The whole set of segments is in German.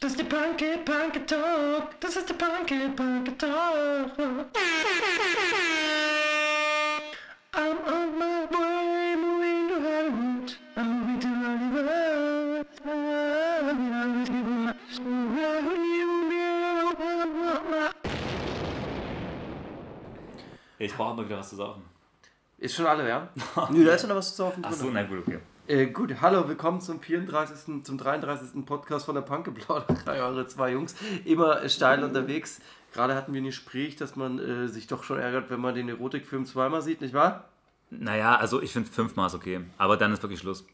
Das ist der Punky Punky Talk. Das ist der Punky Punky Talk. I'm on my way, moving to Hollywood. I'm moving to Hollywood. Ich brauche mal wieder was zu saufen. Ist schon alle, ja? Nö, da ist schon noch was zu saufen Ach so, na gut, okay. Äh, gut, hallo, willkommen zum 34., zum 33. Podcast von der Punkeplauderei, eure zwei Jungs. Immer steil unterwegs. Gerade hatten wir ein Gespräch, dass man äh, sich doch schon ärgert, wenn man den Erotikfilm zweimal sieht, nicht wahr? Naja, also ich finde fünfmal ist okay. Aber dann ist wirklich Schluss.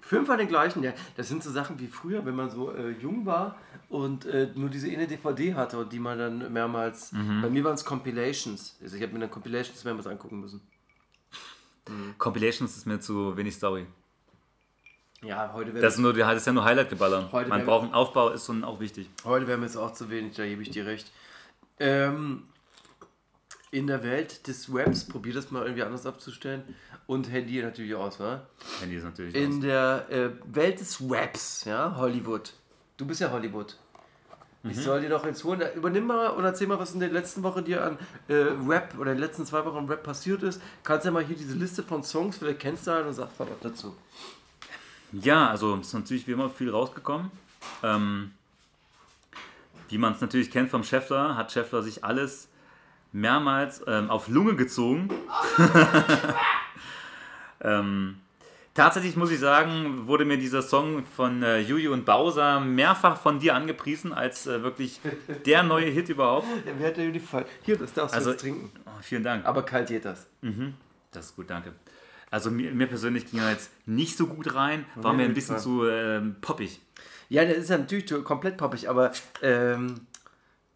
Fünfmal den gleichen, ja. Das sind so Sachen wie früher, wenn man so äh, jung war und äh, nur diese eine DVD hatte und die man dann mehrmals. Bei mir waren es Compilations. Also ich habe mir dann Compilations mehrmals angucken müssen. Compilations ist mir zu wenig Story. Ja, heute wäre Das ist, nur, das ist ja nur Highlight-Geballer. Heute Man braucht einen Aufbau, ist schon auch wichtig. Heute wäre mir jetzt auch zu wenig, da gebe ich dir recht. Ähm, in der Welt des Webs, probier das mal irgendwie anders abzustellen. Und Handy natürlich aus, wa? Handy ist natürlich In aus. der äh, Welt des Webs, ja, Hollywood. Du bist ja Hollywood. Ich soll dir doch jetzt holen. Übernimm mal und erzähl mal, was in der letzten Woche dir an äh, Rap oder in den letzten zwei Wochen an Rap passiert ist. Kannst ja mal hier diese Liste von Songs, vielleicht kennst du einen und sagst mal was dazu. Ja, also ist natürlich wie immer viel rausgekommen. Ähm, wie man es natürlich kennt vom Scheffler, hat Scheffler sich alles mehrmals ähm, auf Lunge gezogen. ähm, tatsächlich muss ich sagen, wurde mir dieser Song von äh, Juju und Bowser mehrfach von dir angepriesen als äh, wirklich der neue Hit überhaupt. Ja, wer hat dir die Fall? Hier, das darfst du Also- jetzt trinken. Oh, vielen Dank. Aber kalt geht das. Das ist gut, danke. Also mir, mir persönlich ging er jetzt nicht so gut rein, war mir ein bisschen zu ähm, poppig. Ja, der ist ja natürlich komplett poppig, aber ähm,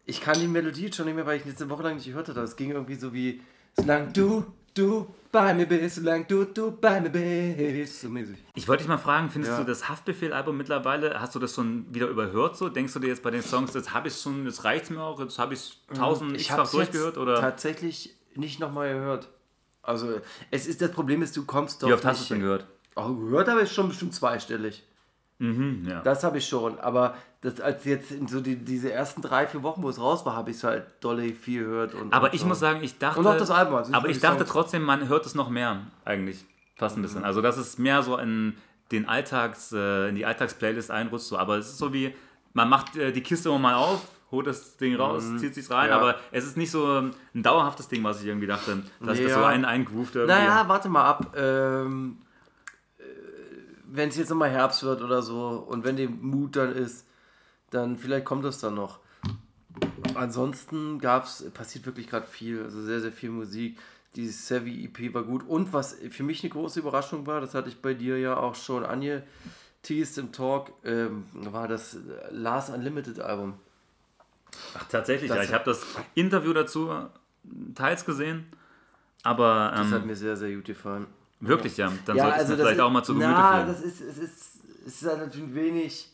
ich kann die Melodie jetzt schon nicht mehr, weil ich jetzt eine Woche lang nicht gehört habe. Es ging irgendwie so wie, solange du, du bei mir bist, solange du, du bei mir bist. So mäßig. Ich wollte dich mal fragen, findest Ja. du das Haftbefehl-Album mittlerweile, hast du das schon wieder überhört so? Denkst du dir jetzt bei den Songs, jetzt habe ich es schon, jetzt reicht es mir auch, jetzt habe ich es tausend Ich habe durchgehört? Oder tatsächlich nicht nochmal gehört. Also, es ist das Problem ist, du kommst doch wie oft hast du es denn gehört? Oh, gehört habe ich schon bestimmt zweistellig. Mhm, ja. Das habe ich schon, aber das, als jetzt in so die, diese ersten drei, vier Wochen, wo es raus war, habe ich es halt dolle viel gehört. Und, aber und ich so. muss sagen, ich dachte, Und auch das Album, also aber ich dachte Songs. trotzdem, man hört es noch mehr eigentlich, fast ein bisschen. Also dass es mehr so in den Alltags, äh, in die Alltagsplaylist einrutscht. So. Aber es ist so wie, man macht äh, die Kiste immer mal auf, holt das Ding raus, zieht sich's rein, Mhm. Ja. aber es ist nicht so ein dauerhaftes Ding, was ich irgendwie dachte, dass ich das Ja. so ein eingroovt irgendwie. Naja, warte mal ab. Ähm, wenn es jetzt nochmal Herbst wird oder so und wenn der Mut dann ist, dann vielleicht kommt das dann noch. Ansonsten gab's, passiert wirklich gerade viel, also sehr, sehr viel Musik. Die Savvy EP war gut. Und was für mich eine große Überraschung war, das hatte ich bei dir ja auch schon angeteased im Talk, ähm, war das Last Unlimited Album. Ach, tatsächlich, Das- ja. Ich habe das Interview dazu teils gesehen, aber Das hat ähm, mir sehr, sehr gut gefallen. wirklich, ja. Dann Ja, sollte also das vielleicht ist- auch mal zu Gemüte na, führen. das ist, es ist, es ist halt natürlich wenig.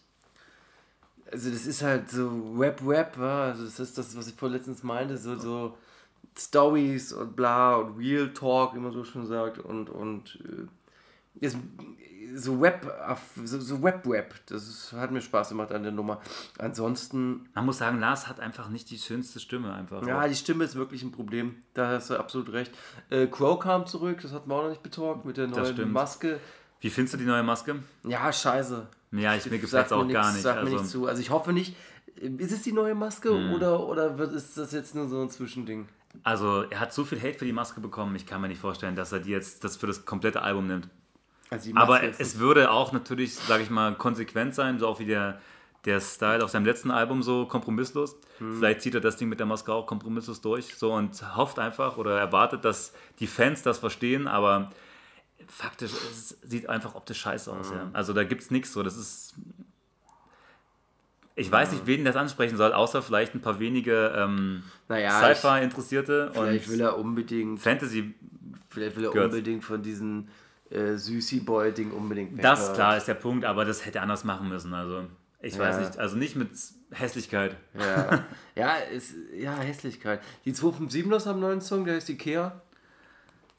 Also das ist halt so Web-Web, wa? also das ist das, was ich vorletztens meinte, so, so Stories und bla und Real Talk, wie man so schon sagt, und, und äh, ist so Web, so, so Web-Web, das ist, hat mir Spaß gemacht an der Nummer. Ansonsten, Man muss sagen, Lars hat einfach nicht die schönste Stimme einfach. ja, die Stimme ist wirklich ein Problem, da hast du absolut recht. Äh, Crow kam zurück, das hat man auch noch nicht betalkt, mit der neuen. Maske. Wie findest du die neue Maske? Ja, scheiße. Ja, ich, mir gefällt es auch gar nix, nicht. Sagt Also, Hm. mir nicht zu. Also ich hoffe nicht. Ist es die neue Maske oder, oder wird, ist das jetzt nur so ein Zwischending? also er hat so viel Hate für die Maske bekommen, ich kann mir nicht vorstellen, dass er die jetzt das für das komplette Album nimmt. Also Aber es würde auch natürlich, sage ich mal, konsequent sein, so auch wie der, der Style auf seinem letzten Album so kompromisslos. Hm. Vielleicht zieht er das Ding mit der Maske auch kompromisslos durch so und hofft einfach oder erwartet, dass die Fans das verstehen, aber faktisch es sieht einfach optisch scheiße aus. Hm. Ja. Also da gibt es nichts so. Das ist. Ich weiß nicht, wen das ansprechen soll, außer vielleicht ein paar wenige ähm, Naja, Sci-Fi-Interessierte Vielleicht will und er unbedingt, Fantasy. vielleicht will er Girls. unbedingt von diesem äh, Süßi Boy-Ding unbedingt. Das klar ist der Punkt, aber das hätte er anders machen müssen. Also ich Ja. weiß nicht, also nicht mit Hässlichkeit. Ja, ja, ist, ja, Hässlichkeit. Die 257ers haben einen neuen Song, der heißt Ikea.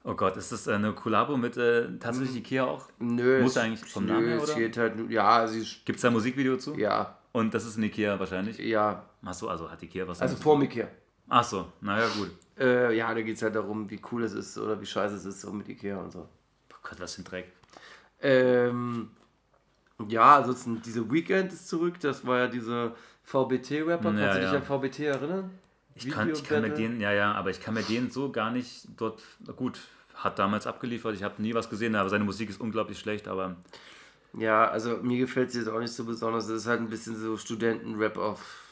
Oh Gott, ist das eine Kollabo mit äh, tatsächlich Ikea auch? Nö. Muss eigentlich vom nö, Namen her, oder? steht halt, ja, sie Gibt es da ein Musikvideo zu? ja, Und das ist ein Ikea wahrscheinlich. Ja, Achso, also hat Ikea was. also vor Ikea. Achso, naja, gut. Äh, ja, da geht es halt darum, wie cool es ist oder wie scheiße es ist so mit Ikea und so. Oh Gott, was für ein Dreck. Ähm, ja, ansonsten, diese Weekend ist zurück, das war ja dieser VBT-Rapper. Ja, Kannst du dich ja. an VBT erinnern? Ich kann, ich kann mir den, ja, ja, aber ich kann mir den so gar nicht dort, gut, hat damals abgeliefert, ich habe nie was gesehen, aber seine Musik ist unglaublich schlecht, aber Ja, also mir gefällt es jetzt auch nicht so besonders. Es ist halt ein bisschen so Studentenrap auf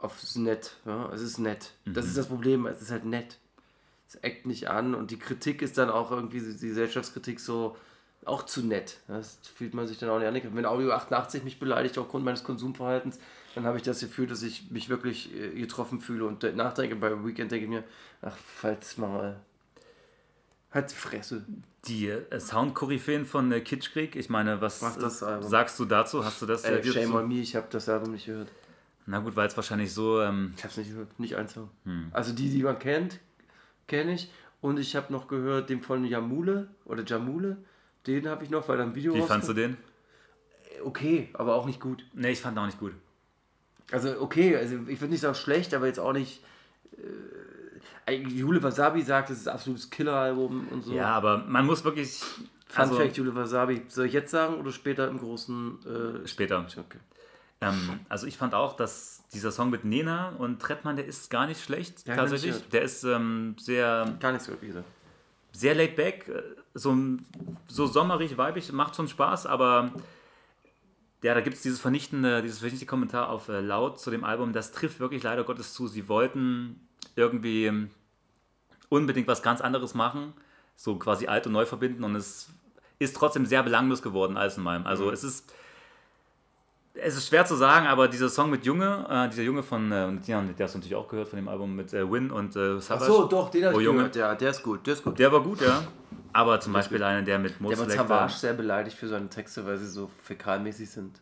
aufs Nett. Ja? Es ist nett. Das ist das Problem, es ist halt nett. Es eckt nicht an und die Kritik ist dann auch irgendwie, die Gesellschaftskritik so auch zu nett. Das fühlt man sich dann auch nicht an. Wenn Audio 88 mich beleidigt aufgrund meines Konsumverhaltens, dann habe ich das Gefühl, dass ich mich wirklich äh, getroffen fühle und nachdenke. Bei Weekend denke ich mir, ach, falls mal. Halt die Fresse. die äh, Sound-Koryphäen von äh, Kitschkrieg, ich meine, was äh, sagst du dazu? Hast du das Äh, shame zu- on me, ich habe das Album nicht gehört. Na gut, weil es wahrscheinlich so, ähm, Ich hab's nicht gehört, nicht ein Song. Hm. Also die, die man kennt, kenne ich. Und ich habe noch gehört den von Jamule oder Jamule. Den habe ich noch, weil da ein Video wie fandst du den? Okay, aber auch nicht gut. Nee, ich fand auch nicht gut. Also okay, also ich würde nicht sagen schlecht, aber jetzt auch nicht. Äh, Jule Wasabi sagt, es ist ein absolutes Killer-Album und so. Ja, aber man muss wirklich, Fun also, Fact, Jule Wasabi. Soll ich jetzt sagen oder später im großen... Äh, später. okay. Ähm, also ich fand auch, dass dieser Song mit Nena und Trettmann, der ist gar nicht schlecht, Ja, tatsächlich. ich Der ist ähm, sehr, Gar nicht so wieder. sehr laid back, äh, so, so sommerig, weibig, macht schon Spaß, aber ja, da gibt es dieses vernichtende, dieses vernichtende Kommentar auf äh, Laut zu dem Album, das trifft wirklich leider Gottes zu. Sie wollten irgendwie ähm, unbedingt was ganz anderes machen, so quasi alt und neu verbinden und es ist trotzdem sehr belanglos geworden, alles in meinem. Also es ist es ist schwer zu sagen, aber dieser Song mit Junge, äh, dieser Junge von, äh, der hast du natürlich auch gehört von dem Album mit äh, Win und äh, Ach Savage. so, doch, den habe Oh, ich Junge. gehört. Ja, der ist gut, der ist gut. Der war gut, ja. Aber zum Beispiel einer, der mit Der wird Mozart. Savage sehr beleidigt für seine Texte, weil sie so fäkalmäßig sind.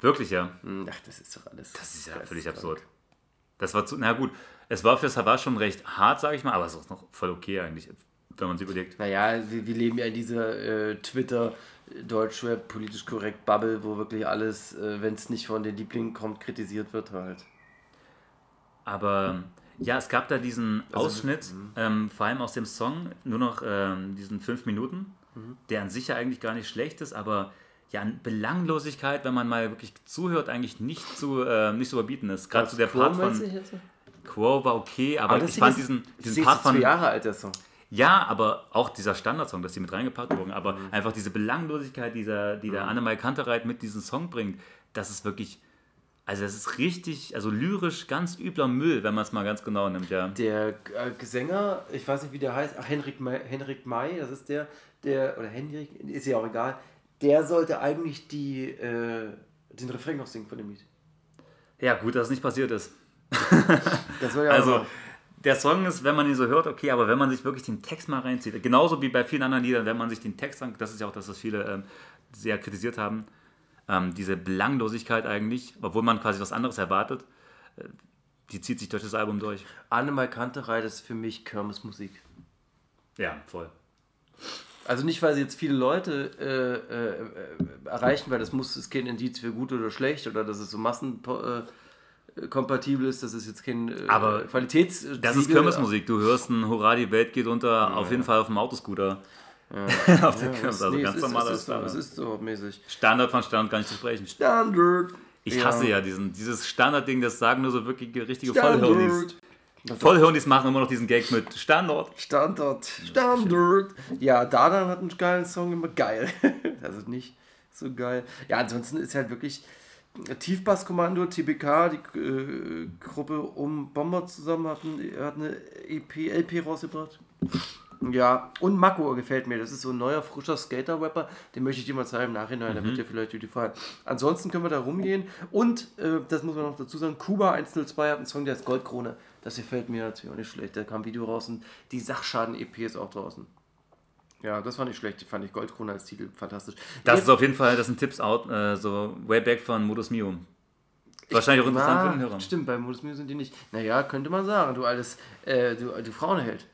Wirklich, ja. Hm, Ach, das ist doch alles. Das ist ja völlig absurd. Das war zu, na gut, es war für Savage schon recht hart, sage ich mal, aber es ist noch voll okay eigentlich, wenn man sich überlegt. Naja, wir, wir leben ja in dieser äh, Twitter, Deutschrap, politisch korrekt Bubble, wo wirklich alles, äh, wenn es nicht von den Lieblingen kommt, kritisiert wird halt. Aber ja, es gab da diesen Also, Ausschnitt, ähm, vor allem aus dem Song, nur noch ähm, diesen fünf Minuten, Mhm. der an sich ja eigentlich gar nicht schlecht ist, aber ja, an Belanglosigkeit, wenn man mal wirklich zuhört, eigentlich nicht zu, äh, nicht zu überbieten ist. Gerade zu der Part von Quo war okay, aber, ich fand diesen, diesen Part von. Jahre alt, der Song. Ja, aber auch dieser Standardsong, dass die mit reingepackt wurden, aber Mhm. einfach diese Belanglosigkeit, dieser, die der Annemai Kantereit mit diesem Song bringt, das ist wirklich. Also, das ist richtig, also lyrisch ganz übler Müll, wenn man es mal ganz genau nimmt, ja. Der äh, Sänger, ich weiß nicht, wie der heißt, ach, Henrik May, Henrik May, das ist der, der, oder Henrik, ist ja auch egal, der sollte eigentlich die, äh, den Refrain noch singen von dem Lied. Ja, gut, dass es nicht passiert ist. Das soll ja auch Also, noch- der Song ist, wenn man ihn so hört, okay, aber wenn man sich wirklich den Text mal reinzieht, genauso wie bei vielen anderen Liedern, wenn man sich den Text an, das ist ja auch das, was viele ähm, sehr kritisiert haben, ähm, diese Belanglosigkeit eigentlich, obwohl man quasi was anderes erwartet, äh, die zieht sich durch das Album durch. Annemal Kanterei, das ist für mich Kirmesmusik. Ja, voll. Also nicht, weil sie jetzt viele Leute äh, äh, äh, erreichen, weil das muss, ist kein Indiz für gut oder schlecht oder dass es so massenkompatibel äh, kompatibel ist, das ist jetzt kein äh, Aber Qualitäts... Das ist Kirmesmusik. Du hörst ein Hurra, die Welt geht unter, auf jeden Fall auf dem Autoscooter. auf der Ja, Kirmes, es, also nee, ganz normaler ist so, Standard. es ist so mäßig. Standard von Standard gar nicht zu sprechen. Standard. Ich hasse ja diesen, dieses Standardding, das sagen nur so wirklich richtige Vollhirnis. Vollhirnis machen immer noch diesen Gag mit Standard. Standard. Standard. Ja, Dadan hat einen geilen Song, immer geil. also nicht so geil. Ja, ansonsten ist halt wirklich Tiefbasskommando, TBK, die äh, Gruppe um Bomber zusammen hat, ein, hat eine EP, LP rausgebracht. Ja, und Mako gefällt mir. Das ist so ein neuer, frischer Skater-Rapper. Den möchte ich dir mal zeigen im Nachhinein. Der wird dir vielleicht gefallen. Ansonsten können wir da rumgehen. Und, äh, das muss man noch dazu sagen, Kuba 102 hat einen Song, der ist Goldkrone. Das gefällt mir natürlich auch nicht schlecht. Da kam ein Video raus und die Sachschaden-EP ist auch draußen. Ja, das fand ich schlecht. Die fand ich Goldkrone als Titel fantastisch. Das Jetzt- ist auf jeden Fall, das sind Tipps out, äh, so way back von Modus Mio. Wahrscheinlich auch interessant für den Hörer. Stimmt, bei Modus Mio sind die nicht. Naja, könnte man sagen, du altes, äh, du, du Frauenheld.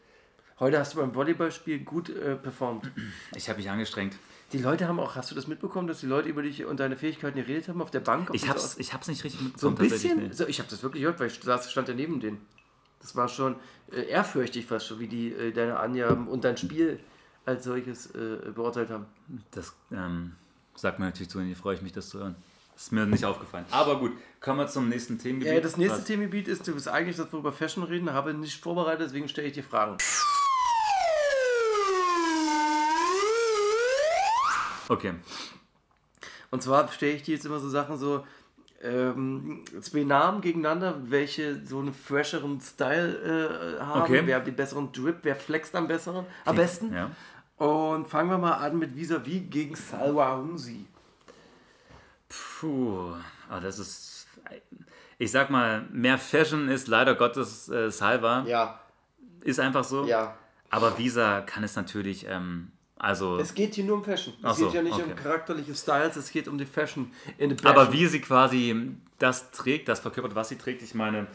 Heute hast du beim Volleyballspiel gut äh, performt. Ich habe mich angestrengt. Die Leute haben auch, hast du das mitbekommen, dass die Leute über dich und deine Fähigkeiten geredet haben auf der Bank? Ich hab's, aus- ich hab's nicht richtig so mitbekommen. ein tatsächlich, bisschen? So, ich habe das wirklich gehört, weil ich saß, stand ja neben denen. Das war schon äh, ehrfürchtig fast schon, wie die äh, deine Angaben und dein Spiel als solches äh, beurteilt haben. Das ähm, sagt mir natürlich zu, und freue ich mich, das zu hören. Ist mir nicht aufgefallen. Aber gut, kommen wir zum nächsten Themengebiet. Äh, das nächste Was- Themengebiet ist, du bist eigentlich, dass wir über Fashion reden, habe nicht vorbereitet, deswegen stelle ich dir Fragen. Okay. Und zwar stelle ich dir jetzt immer so Sachen so, ähm, zwei Namen gegeneinander, welche so einen fresheren Style äh, haben, Okay. wer hat den besseren Drip, wer flext am besseren, am besten. Ja. Und fangen wir mal an mit Vis-a-vis gegen Salwa Humsi. Puh, aber das ist. Ich sag mal, mehr Fashion ist leider Gottes äh, Salva. Ja, Ist einfach so. ja. Aber Visa kann es natürlich. Ähm, also. Es geht hier nur um Fashion. Es so, geht ja nicht um okay. charakterliche Styles, es geht um die Fashion in the aber Fashion. wie sie quasi das trägt, das verkörpert, was sie trägt, ich meine.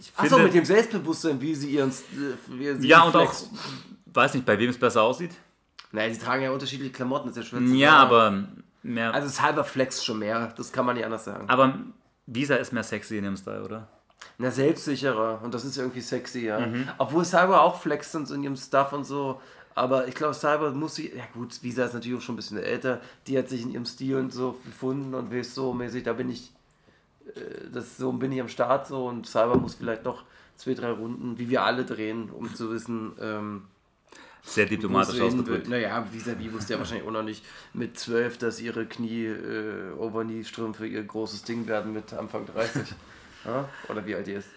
Ich Achso, finde- mit dem Selbstbewusstsein, wie sie ihren. Wie sie Ja, und auch. Weiß nicht, bei wem es besser aussieht. Naja, sie tragen ja unterschiedliche Klamotten, das ist ja schwer Ja, aber mehr. Also, es ist halber Flex schon mehr, das kann man nicht anders sagen. aber Visa ist mehr sexy in dem Style, oder? Na, selbstsicherer und das ist irgendwie sexy, ja. Mhm. Obwohl Cyber auch flext und so in ihrem Stuff und so. Aber ich glaube, Cyber muss sie. Ja, gut, Visa ist natürlich auch schon ein bisschen älter. Die hat sich in ihrem Stil und so gefunden und weiß so mäßig, da bin ich. äh, Das so bin ich am Start so und Cyber muss vielleicht noch zwei, drei Runden, wie wir alle drehen, um zu wissen, ähm, Sehr diplomatisch ausgedrückt. Naja, vis-à-vis wusste ja wahrscheinlich auch noch nicht mit 12, dass ihre Knie, äh, Overknee-Strümpfe ihr großes Ding werden mit Anfang 30. ja? Oder wie alt ihr ist.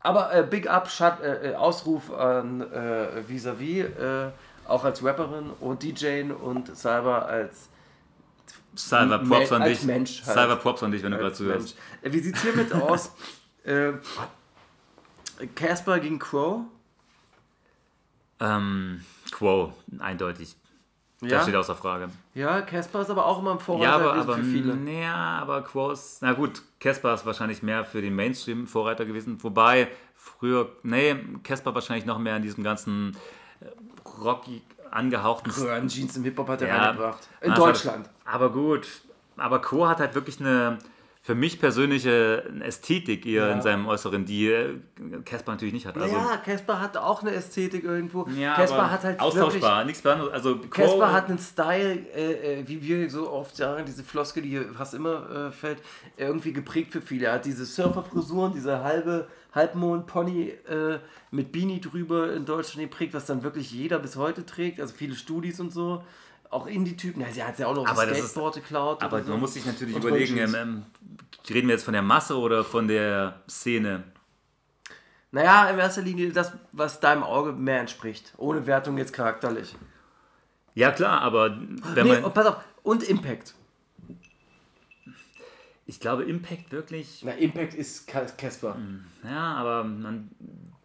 Aber äh, Big Up, Shut, äh, äh, Ausruf an äh, Vis-a-vis, äh, auch als Rapperin und DJ und Cyber als, Me- Props an dich. Mensch halt. Salva, Props an dich, wenn du gerade zuhörst. Wie sieht's hiermit aus? Casper gegen Crow. Ähm, Quo, eindeutig. Das steht außer Frage. Ja, Casper ist aber auch immer im Vorreiter Ja, aber, aber, für viele. nee, aber Quo ist, na gut, Casper ist wahrscheinlich mehr für den Mainstream Vorreiter gewesen. Wobei, früher, nee, Casper wahrscheinlich noch mehr in diesem ganzen äh, rocky angehauchten Röhren Jeans im Hip-Hop hat er Ja. reingebracht. In Deutschland. Aber gut, aber Quo hat halt wirklich eine, für mich persönliche Ästhetik eher Ja. in seinem Äußeren, die äh, Casper natürlich nicht hat. Also, ja, Casper hat auch eine Ästhetik irgendwo. ja, Casper aber hat halt austauschbar, nichts anderes. Also Quo, Casper hat einen Style, äh, äh, wie wir so oft sagen, diese Floskel, die hier fast immer äh, fällt, irgendwie geprägt für viele. Er hat diese Surferfrisuren, diese halbe Halbmond-Pony äh, mit Beanie drüber in Deutschland geprägt, was dann wirklich jeder bis heute trägt, also viele Studis und so. Auch Indie-Typen, ja, sie hat ja auch noch Aber das das ist- Skateboard geklaut. Aber so. man muss sich natürlich Und überlegen, ähm, reden wir jetzt von der Masse oder von der Szene? Naja, in erster Linie das, was deinem Auge mehr entspricht. Ohne Wertung jetzt charakterlich. Ja klar, aber wenn Nee, man, und pass auf, und Impact. ich glaube Impact wirklich, Na, Impact ist Casper. ja, aber man,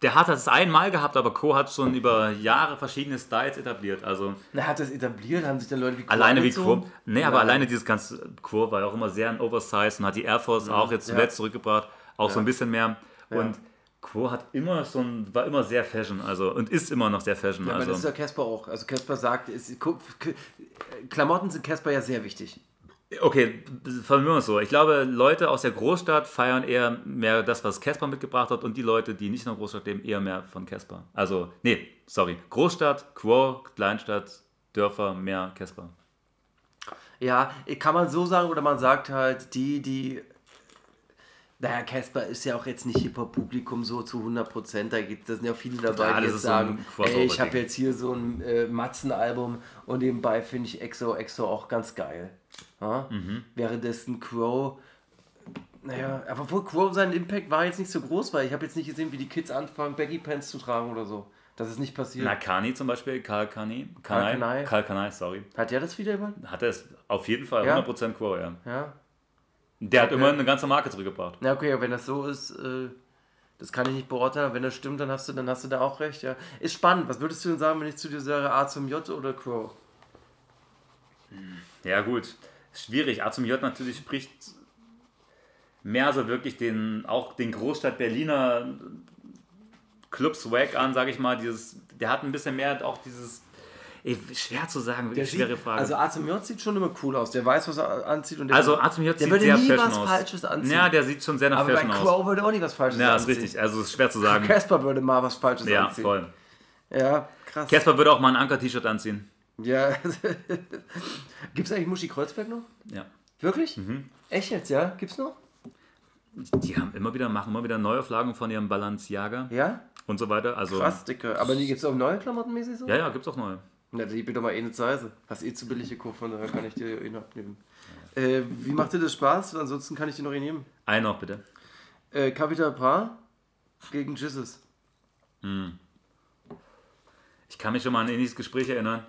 der hat das einmal gehabt, aber Co hat schon über Jahre verschiedene Styles etabliert. Also Na, hat das etabliert? Haben sich dann Leute wie Quo alleine wie? Quo, nee, aber Nein. alleine dieses ganze Quo war ja auch immer sehr ein Oversize und hat die Air Force auch jetzt ja. zuletzt zurückgebracht, auch so ein bisschen mehr. Ja. Und Quo hat immer schon, war immer sehr Fashion, also und ist immer noch sehr Fashion. Ja, aber also. das ist ja Casper auch. Also Casper sagt, ist, Klamotten sind Casper ja sehr wichtig. Okay, formulieren wir es so. Ich glaube, Leute aus der Großstadt feiern eher mehr das, was Casper mitgebracht hat und die Leute, die nicht in der Großstadt leben, eher mehr von Casper. Also, nee, sorry. Großstadt, Quo, Kleinstadt, Dörfer, mehr Casper. Ja, kann man so sagen oder man sagt halt, die, die. Naja, Casper ist ja auch jetzt nicht Hip-Hop-Publikum so zu 100%. Da, gibt, da sind ja viele dabei, Ja, die jetzt so sagen, Crossover-Ding. ey, ich habe jetzt hier so ein äh, Matzen-Album und nebenbei finde ich Exo Exo auch ganz geil. Ja? Mhm. Währenddessen Crow. Naja, aber wohl Crow sein Impact war jetzt nicht so groß, weil ich habe jetzt nicht gesehen, wie die Kids anfangen, Baggy Pants zu tragen oder so. Das ist nicht passiert. Na, Kani zum Beispiel, Karl Kani. Karl Kanai. Karl Kanai, sorry. Hat der das wieder jemand? Hat er es auf jeden Fall Ja. 100% Quo, ja. Ja. Der hat Okay. immer eine ganze Marke zurückgebracht. Na okay, aber wenn das so ist, äh, das kann ich nicht beurteilen. Wenn das stimmt, dann hast du, dann hast du da auch recht. Ja. Ist spannend. Was würdest du denn sagen, wenn ich zu dir sage A zum J oder Crow? Ja, gut. Schwierig. A zum J natürlich spricht mehr so wirklich den, auch den Großstadt Berliner Club Swag an, sage ich mal. Dieses, der hat ein bisschen mehr auch dieses, Ey, schwer zu sagen, Der wirklich schwere sieht, Frage. Also Artem J sieht schon immer cool aus. Der weiß, was er anzieht. Und der Also Artem J der sieht würde sehr nie Fashion was aus. Falsches anziehen. ja, der sieht schon sehr nach aber Fashion aus. Crow würde auch nie was Falsches Ja, ist anziehen. richtig. Also es ist schwer zu sagen. Casper würde mal was Falsches Ja, anziehen. voll. Ja, krass. Casper würde auch mal ein Anker-T-Shirt anziehen. Ja. Gibt es eigentlich Muschi Kreuzberg noch? Ja. Wirklich? Mhm. Echt jetzt, ja? Gibt's noch? Die haben immer wieder, machen immer wieder Neuauflagen von ihrem Balenciaga Ja? und so weiter. Also, Krass, Dicke. Aber die gibt's auch neue Klamotten mäßig so? Ja, ja, gibt's auch neue. Na, die bitte mal eh eine Zeise. Hast eh zu billig gekauft, von daher kann ich dir eh noch abnehmen. Äh, wie macht dir das Spaß? Ansonsten kann ich dir noch eh nehmen. Einen noch bitte. Äh, Capital Bra gegen Jesus. Ich kann mich schon mal an ähnliches Gespräch erinnern,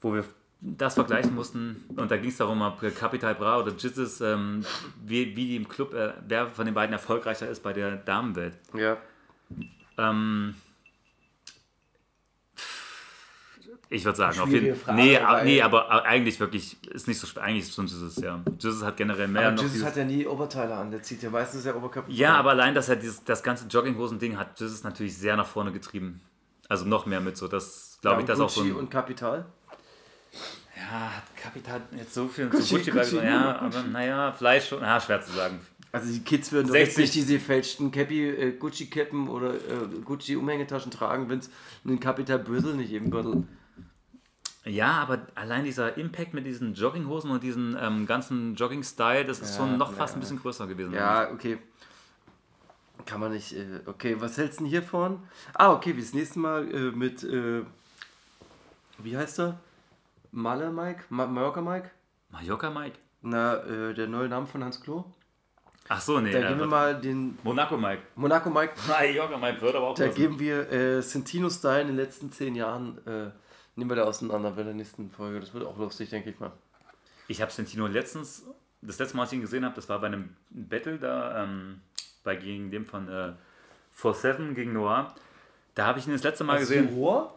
wo wir das vergleichen mussten. Und da ging es darum, ob Capital Bra oder Jizzes, ähm, wie, wie die im Club, äh, wer von den beiden erfolgreicher ist bei der Damenwelt. Ja. Ähm, ich würde sagen, auf jeden Frage, nee, nee, aber eigentlich wirklich ist nicht so schwer. Eigentlich ist schon Jesus, ja. Jesus hat generell mehr Aber noch Jesus hat ja nie Oberteile an. Der zieht ja meistens ja Oberkapital. Ja, aber allein, dass er dieses, das ganze Jogginghosen-Ding hat, Jesus natürlich sehr nach vorne getrieben. Also noch mehr mit so, das glaube ich, das auch so Gucci ein, und Kapital. Ja, hat Kapital jetzt so viel Gucci, zu Gucci, Gucci, Gucci ja, aber naja, vielleicht schon, ja, schwer zu sagen. Also die Kids würden doch 60. jetzt nicht diese gefälschten Cappy, äh, Gucci-Cappen oder äh, Gucci-Umhängetaschen tragen, wenn es einen Capital Brüssel nicht im Gürtel. Ja, aber allein dieser Impact mit diesen Jogginghosen und diesen ähm, ganzen Jogging-Style, das ist Ja, schon noch ja. fast ein bisschen größer gewesen. Ja, okay. Kann man nicht. Äh, okay, was hältst du denn hier vorn? Ah, okay, wie das nächste Mal äh, mit. Äh, wie heißt er? Malle Mike? Ma Mallorca Mike? Mallorca Mike? Na, äh, der neue Name von Hans Klo? Ach so, nee. Da äh, geben wir mal den Monaco Mike. Monaco Mike. Mallorca Mike wird aber auch Da passen. geben wir äh, Centino-Style in den letzten zehn Jahren. Äh, nehmen wir da auseinander bei der nächsten Folge. Das wird auch lustig, denke ich mal. Ich habe Sentino letztens, das letzte Mal, als ich ihn gesehen habe, das war bei einem Battle da, ähm, bei gegen dem von äh, 4-7 gegen Noir. Da habe ich ihn das letzte Mal gesehen. Rohr?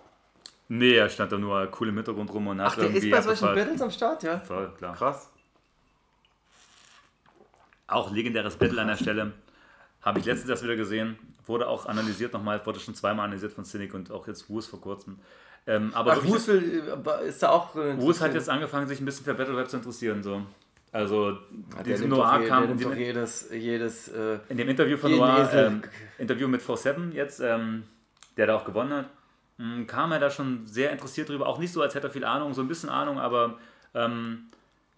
Nee, er stand da nur cool im Hintergrund rum und Ach, hat der ist irgendwie bei solchen. Battles am Start, ja? Voll, klar. Krass. Auch legendäres Battle an der Stelle. Habe ich letztens erst wieder gesehen. Wurde auch analysiert nochmal, wurde schon zweimal analysiert von Cynic und auch jetzt Wus vor kurzem. Ähm, aber Ach, Wus äh, ist da auch. Wus hat jetzt angefangen, sich ein bisschen für Battle Rap zu interessieren. So. Also, der diese nimmt doch, Noir je- kam. der nimmt die- doch jedes, jedes äh, In dem Interview von Noir, ähm, Interview mit 4-7 jetzt, ähm, der da auch gewonnen hat, kam er da schon sehr interessiert drüber. Auch nicht so, als hätte er viel Ahnung, so ein bisschen Ahnung, aber ähm,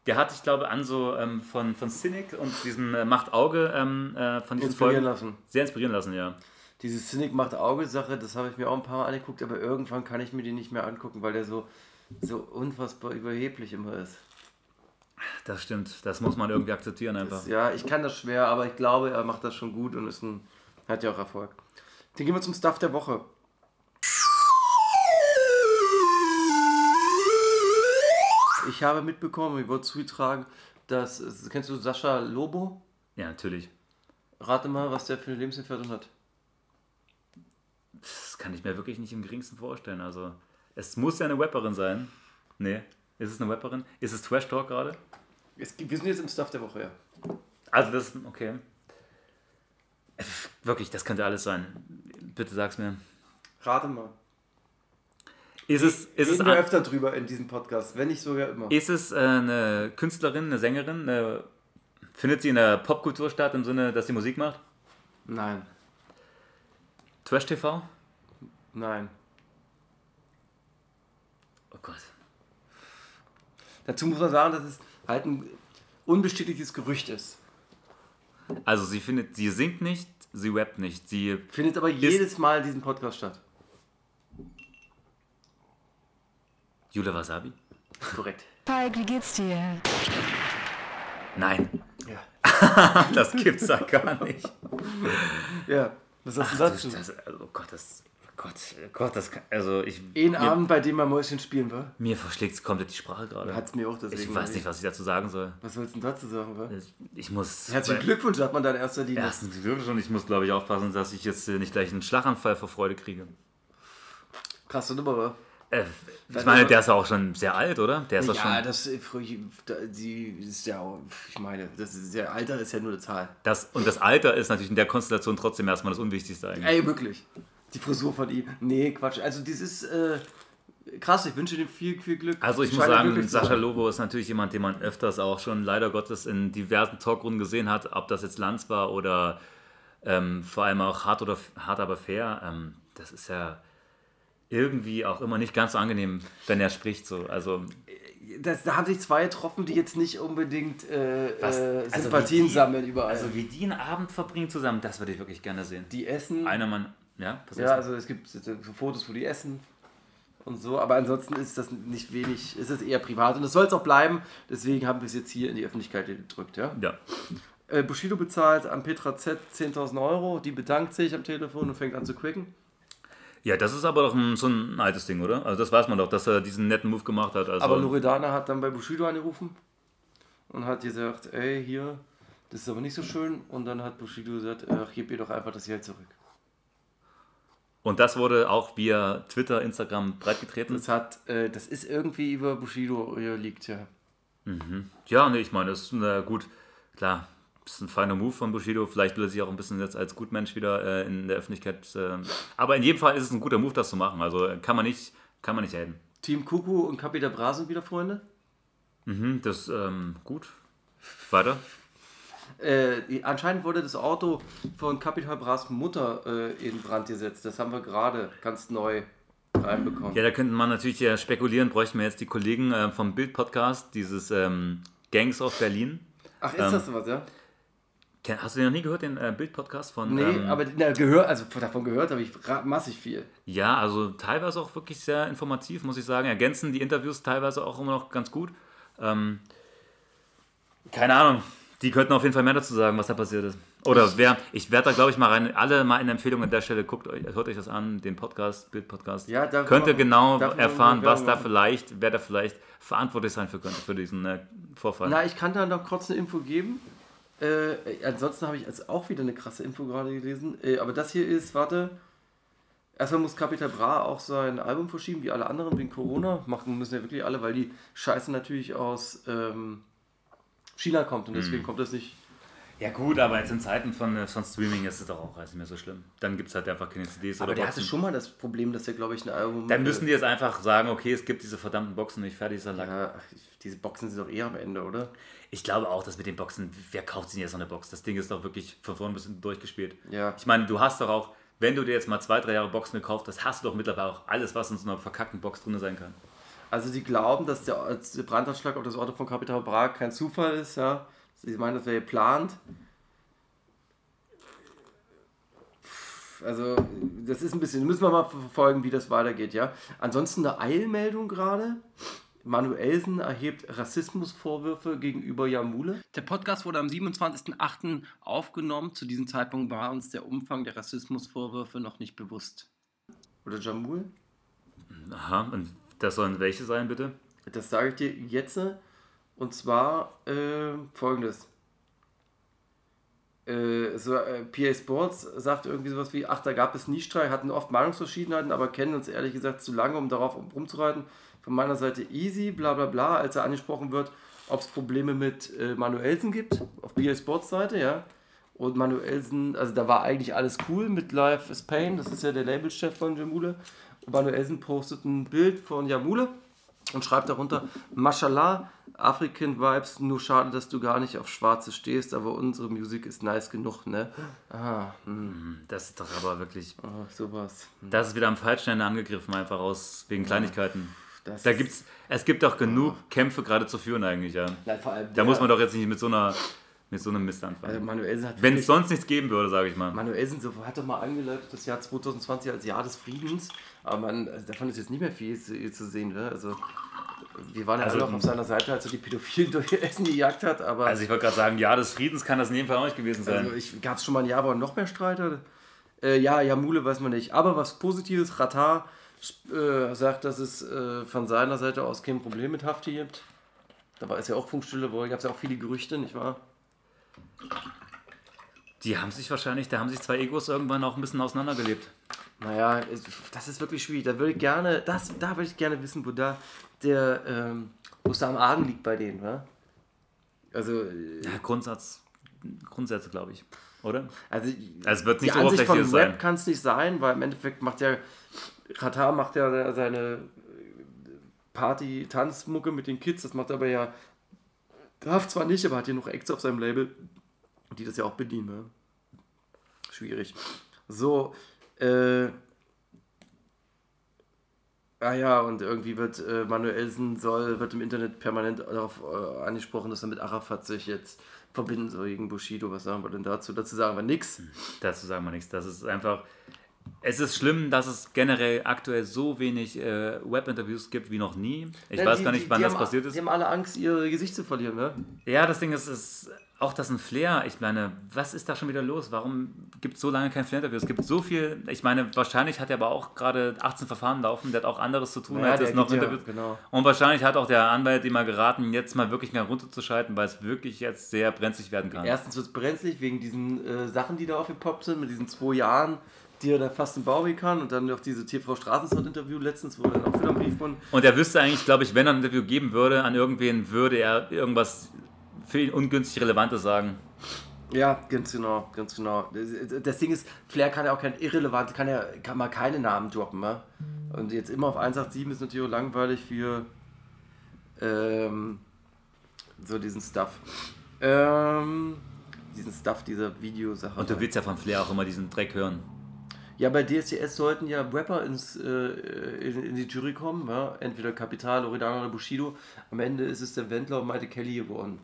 der hat sich, glaube ich, an so ähm, von, von Cynic und diesem äh, Macht Auge ähm, äh, von diesen inspirieren Folgen lassen. sehr inspirieren lassen, ja. Diese Cynic macht Auge-Sache, das habe ich mir auch ein paar Mal angeguckt, aber irgendwann kann ich mir die nicht mehr angucken, weil der so, so unfassbar überheblich immer ist. Das stimmt, das muss man irgendwie akzeptieren einfach. Das, ja, ich kann das schwer, aber ich glaube, er macht das schon gut und ist ein, hat ja auch Erfolg. Dann gehen wir zum Stuff der Woche. Ich habe mitbekommen, ich wollte zugetragen, dass, kennst du Sascha Lobo? Ja, natürlich. Rate mal, was der für eine Lebensentfernung hat. Das kann ich mir wirklich nicht im geringsten vorstellen. Also, es muss ja eine Rapperin sein. Nee. Ist es eine Rapperin? Ist es Trash Talk gerade? Wir sind jetzt im Stuff der Woche, ja. Also das, okay. Äh, Wirklich, das könnte alles sein. Bitte sag's mir. Rate mal. Ist es, ist es, wir öfter drüber in diesem Podcast, wenn nicht sogar immer. ist es äh, eine Künstlerin, eine Sängerin? Eine, findet sie in der Popkultur statt im Sinne, dass sie Musik macht? Nein, Trash TV? nein. Oh Gott. Dazu muss man sagen, dass es halt ein unbestätigtes Gerücht ist. Also sie findet, sie singt nicht, sie rappt nicht. Sie Findet aber jedes Mal in diesem Podcast statt. Jule Wasabi? Korrekt. Falk, wie geht's dir? Nein, Ja. das gibt's da gar nicht. Ja, was hast du Das, dazu? das, also, oh Gott, das, Gott, Gott, das kann, also ich, Ein mir, Abend, bei dem man Mäuschen spielen war, mir verschlägt komplett die Sprache gerade. hat es mir auch deswegen. Ich weiß nicht, was ich dazu sagen soll. Was sollst du denn dazu sagen, wa? Ich muss. Herzlichen Glückwunsch, sagt man dann in erster Linie. Erstens Glückwunsch und ich muss, glaube ich, aufpassen, dass ich jetzt nicht gleich einen Schlaganfall vor Freude kriege. Krasse Nummer, wa? Äh, ich meine, der ist ja auch schon sehr alt, oder? Der ist Ja, schon. das, die ist ja, auch- ich meine, das ist, der Alter ist ja nur eine Zahl. Das, und das Alter ist natürlich in der Konstellation trotzdem erstmal das Unwichtigste eigentlich. Ey, wirklich. Die Frisur von ihm. Nee, Quatsch. Also dieses, äh, krass, ich wünsche dir viel, viel Glück. Also ich muss Scheint er sagen, Sascha. Lobo ist natürlich jemand, den man öfters auch schon leider Gottes in diversen Talkrunden gesehen hat, ob das jetzt Lanz war oder ähm, vor allem auch hart oder hart aber fair. Ähm, das ist ja irgendwie auch immer nicht ganz so angenehm, wenn er spricht. So. Also Das, da haben sich zwei getroffen, die jetzt nicht unbedingt äh, Was? äh, Also Sympathien die- sammeln überall. Also wie die einen Abend verbringen zusammen, das würde ich wirklich gerne sehen. die essen. Einer Mann, ja, was Ja, also es gibt so Fotos, wo die essen und so, aber ansonsten ist das nicht wenig, ist es eher privat und es soll es auch bleiben, deswegen haben wir es jetzt hier in die Öffentlichkeit gedrückt, ja. ja. Äh, Bushido bezahlt an Petra Z 10.000 Euro, die bedankt sich am Telefon und fängt an zu quicken. Ja, das ist aber doch ein, so ein altes Ding, oder? Also das weiß man doch, dass er diesen netten Move gemacht hat. Also, Aber Loredana hat dann bei Bushido angerufen und hat gesagt, ey, hier, das ist aber nicht so schön und dann hat Bushido gesagt, ach, gib ihr doch einfach das Geld zurück. und das wurde auch via Twitter, Instagram breitgetreten. Das hat, äh, das ist irgendwie über Bushido liegt, ja. Ja, nee, ich meine, das ist äh, gut, klar, das ist ein feiner Move von Bushido. Vielleicht will er sich auch ein bisschen jetzt als Gutmensch wieder äh, in der Öffentlichkeit. Äh, aber in jedem Fall ist es ein guter Move, das zu machen. Also äh, kann man nicht, kann man nicht haten. Team Kuku und Capita Bra sind wieder Freunde. Mhm, das ähm, gut. Weiter. Äh, anscheinend wurde das Auto von Capital Bras Mutter äh, in Brand gesetzt. Das haben wir gerade ganz neu reinbekommen. Ja, da könnte man natürlich äh, spekulieren, bräuchten wir jetzt die Kollegen äh, vom Bild-Podcast, dieses ähm, Gangs of Berlin. Ach, ist ähm, das sowas, ja? Hast du den noch nie gehört, den äh, Bild-Podcast von? Nee, ähm, aber na, gehört, also davon gehört habe ich massig viel. Ja, also teilweise auch wirklich sehr informativ, muss ich sagen. Ergänzen die Interviews teilweise auch immer noch ganz gut. Ähm, keine Ahnung. Die könnten auf jeden Fall mehr dazu sagen, was da passiert ist. Oder wer, ich werde da glaube ich mal rein, alle mal in Empfehlung an der Stelle, guckt euch, hört euch das an, den Podcast, Bild-Podcast. Ja, Könnt ihr genau erfahren, was da vielleicht, wer da vielleicht verantwortlich sein für könnte für diesen äh, Vorfall. Na, ich kann da noch kurz eine Info geben. Äh, ansonsten habe ich also auch wieder eine krasse Info gerade gelesen. Äh, aber das hier ist, warte. Erstmal muss Capital Bra auch sein Album verschieben, wie alle anderen wegen Corona. Machen müssen ja wirklich alle, weil die Scheiße natürlich aus ähm, China kommt und Mhm. deswegen kommt das nicht. Ja gut, aber jetzt in Zeiten von, äh, von Streaming ist es doch auch nicht mehr so schlimm. Dann gibt es halt einfach keine CDs Aber oder der hatte Boxen. schon mal das Problem, dass er, glaube ich, ein Album. Dann müssen die jetzt einfach sagen, okay, es gibt diese verdammten Boxen nicht, fertig ist Lack. Ja, diese Boxen sind doch eher am Ende, oder? Ich glaube auch, dass mit den Boxen, wer kauft sich jetzt so eine Box? Das Ding ist doch wirklich von vorn bis hinten durchgespielt. Ja. Ich meine, du hast doch auch, wenn du dir jetzt mal zwei, drei Jahre Boxen gekauft hast, hast du doch mittlerweile auch alles, was in so einer verkackten Box drin sein kann. Also die glauben, dass der, Brandanschlag auf das Auto von Capital Bra kein Zufall ist, ja. Sie meinen, das wäre geplant. Also, das ist ein bisschen, müssen wir mal verfolgen, wie das weitergeht, ja. Ansonsten eine Eilmeldung gerade. Manuelsen erhebt Rassismusvorwürfe gegenüber Jamule. Der Podcast wurde am 27.08. aufgenommen. Zu diesem Zeitpunkt war uns der Umfang der Rassismusvorwürfe noch nicht bewusst. Oder Jamul? Aha, und das sollen welche sein, bitte? Das sage ich dir jetzt. Und zwar äh, folgendes. Äh, so, äh, PA Sports sagt irgendwie sowas wie, ach, da gab es nie Streit, hatten oft Meinungsverschiedenheiten, aber kennen uns ehrlich gesagt zu lange, um darauf rumzureiten. Von meiner Seite easy, bla bla bla, als er angesprochen wird, ob es Probleme mit äh, Manuelsen gibt, auf PA Sports Seite, ja. Und Manuelsen, also da war eigentlich alles cool mit Life is Pain, das ist ja der Labelchef von Jamule. Und Manuelsen postet ein Bild von Jamule und schreibt darunter, Mashallah, African Vibes, nur schade, dass du gar nicht auf Schwarze stehst, aber unsere Musik ist nice genug, ne? Ah, hm, Das ist doch aber wirklich, oh, sowas. Hm, das ist wieder am falschen Ende angegriffen, einfach aus, wegen Kleinigkeiten. Das Da gibt's, es gibt doch genug Kämpfe gerade zu führen eigentlich, ja. Nein, allem Da muss man doch jetzt nicht mit so einer, mit so einem Mist Also anfangen. Manuelsen hat Wenn es sonst nichts geben würde, sage ich mal. Manuelsen so, hat doch mal angeleitet das Jahr 2020 als Jahr des Friedens, aber man, also davon ist jetzt nicht mehr viel zu, zu sehen. Ne? Also, wir waren ja Also, alle auch auf seiner Seite, als er die Pädophilen durch Essen gejagt hat, aber Also ich wollte gerade sagen, ja, des Friedens kann das in jedem Fall auch nicht gewesen sein. also ich gab es schon mal ein Jahr, wo er noch mehr Streit hatte. Äh, ja, Jamule weiß man nicht. Aber was Positives, Ratar äh, sagt, dass es äh, von seiner Seite aus kein Problem mit Hafti gibt. Da war es ja auch Funkstille, wo gab es ja auch viele Gerüchte, nicht wahr? Die haben sich wahrscheinlich, da haben sich zwei Egos irgendwann auch ein bisschen auseinandergelebt. Naja, das ist wirklich schwierig. Da würde ich gerne, das, da würde ich gerne wissen, wo da der, ähm, wo es da am Argen liegt bei denen, wa? Also, äh, Ja, Grundsatz, Grundsätze, glaube ich. Oder? also, Also es wird die nicht so Ansicht von oberflächlich Rap sein. kann es nicht sein, weil im Endeffekt macht ja, Katar macht ja seine Party, Tanzmucke mit den Kids, das macht aber ja Graf zwar nicht, aber hat ja noch Acts auf seinem Label, die das ja auch bedienen. Ne? Schwierig. So, äh, Ah ja, und irgendwie wird äh, Manuelsen soll, wird im Internet permanent darauf äh, angesprochen, dass er mit Arafat sich jetzt verbinden soll gegen Bushido. Was sagen wir denn dazu? Dazu sagen wir nichts. Dazu sagen wir nichts. Das ist einfach. Es ist schlimm, dass es generell aktuell so wenig äh, Webinterviews gibt wie noch nie. Ich Ja, weiß die- gar nicht, die- wann die das haben, passiert ist. Die haben alle Angst, ihr Gesicht zu verlieren, ne? Ja, das Ding ist, ist auch das ein Flair. Ich meine, was ist da schon wieder los? Warum gibt es so lange kein Flair-Interview? Es gibt so viel. Ich meine, wahrscheinlich hat er aber auch gerade 18 Verfahren laufen. Der hat auch anderes zu tun, Ja, als jetzt noch ja- Interviews. genau. Und wahrscheinlich hat auch der Anwalt ihm mal geraten, jetzt mal wirklich mal runterzuschalten, weil es wirklich jetzt sehr brenzlig werden kann. Erstens wird es brenzlig wegen diesen äh, Sachen, die da aufgepoppt sind, mit diesen zwei Jahren, die er da fast im Bau kann. Und dann noch diese TV Straßensound-Interview letztens, wo er dann auch wieder einen Brief von. Und er wüsste eigentlich, glaube ich, wenn er ein Interview geben würde an irgendwen, würde er irgendwas für ihn ungünstig Relevantes sagen. Ja, ganz genau, ganz genau. Das, das Ding ist, Flair kann ja auch kein irrelevant, kann ja kann mal keine Namen droppen, ne? Und jetzt immer auf 187 ist natürlich auch langweilig für ähm, so diesen Stuff. Ähm, diesen Stuff, dieser Videosache. Und du willst ja von Flair auch immer diesen Dreck hören. Ja, bei DSDS sollten ja Rapper ins, äh, in, in die Jury kommen, ja? entweder Kapital, Loredana oder Bushido. Am Ende ist es der Wendler und Maite Kelly geworden.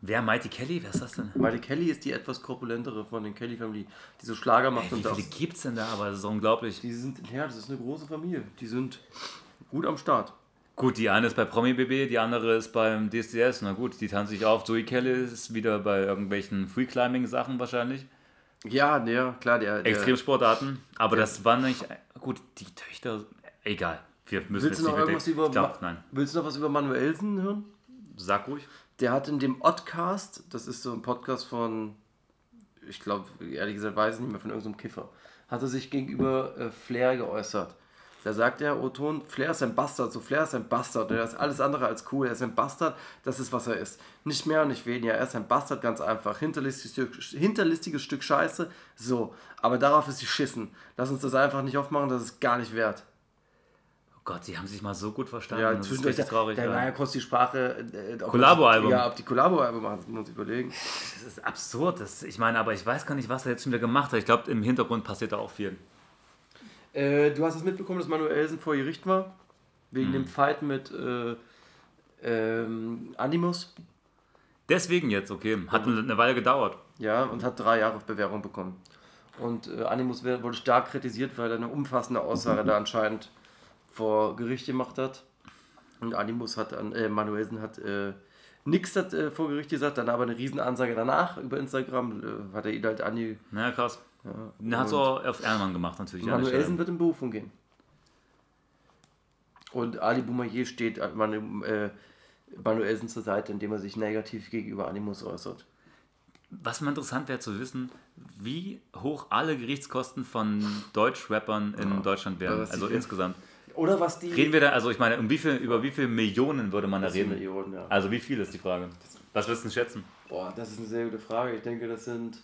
Wer? Mighty Kelly? Wer ist das denn? Maite Kelly ist die etwas korpulentere von den Kelly Family, die so Schlager macht Ey, wie und das. viele gibt's denn da? Aber das ist unglaublich. Die sind, ja, das ist eine große Familie. Die sind gut am Start. Gut, die eine ist bei Promi BB, die andere ist beim DSDS. Na gut, die tanzen sich auf. Zoe Kelly ist wieder bei irgendwelchen Free-Climbing-Sachen wahrscheinlich. Ja, ne, klar, der. der Extremsportarten. Aber das war nicht. Gut, die Töchter. Egal. Wir müssen willst du noch irgendwas über. Ich glaub, nein. Willst du noch was über Manuelsen hören? Sag ruhig. Der hat in dem Oddcast, das ist so ein Podcast von, ich glaube, ehrlich gesagt, weiß ich nicht mehr, von irgendeinem Kiffer, hat er sich gegenüber äh, Flair geäußert. Da sagt er, Oton, Flair ist ein Bastard, so Flair ist ein Bastard, der ist alles andere als cool, er ist ein Bastard, das ist was er ist. Nicht mehr und nicht weniger, er ist ein Bastard, ganz einfach. Hinterlistiges Stück, hinterlistiges Stück Scheiße, so. Aber darauf ist sie schissen. Lass uns das einfach nicht aufmachen, das ist gar nicht wert. Oh Gott, sie haben sich mal so gut verstanden. Ja, das ist zwischendurch, richtig traurig. da ja. war ja kurz die Sprache. Äh, ob Kollabo-Album. Ja, ob die Kollabo-Album machen, das muss ich überlegen. Das ist absurd. Das, ich meine, aber ich weiß gar nicht, was er jetzt schon wieder gemacht hat. Ich glaube, im Hintergrund passiert da auch viel. Äh, du hast es mitbekommen, dass Manuelsen vor Gericht war? Wegen Hm. dem Fight mit äh, ähm, Animus. Deswegen jetzt, okay. Hat eine Weile gedauert. Ja, und hat drei Jahre auf Bewährung bekommen. Und äh, Animus wurde stark kritisiert, weil er eine umfassende Aussage da anscheinend vor Gericht gemacht hat. Und Animus hat an, äh, Manuelsen hat äh, nichts hat, äh, vor Gericht gesagt, dann aber eine Riesenansage danach über Instagram, äh, hat er ihn halt ange... Na krass. Ja, Ja, hat und- so auf Ehrenmann gemacht natürlich. Manuelsen wird in Berufung gehen. Und Ali Boumaier steht äh, Manu, äh, Manuelsen zur Seite, indem er sich negativ gegenüber Animus äußert. Was mal interessant wäre zu wissen, wie hoch alle Gerichtskosten von Deutschrappern in Deutschland wären. Also insgesamt. Oder was die. Reden wir da, also ich meine, um wie viel, über wie viele Millionen würde man da reden? Millionen, ja. Also wie viel ist die Frage? Was würdest du denn schätzen? Boah, das ist eine sehr gute Frage. Ich denke, das sind.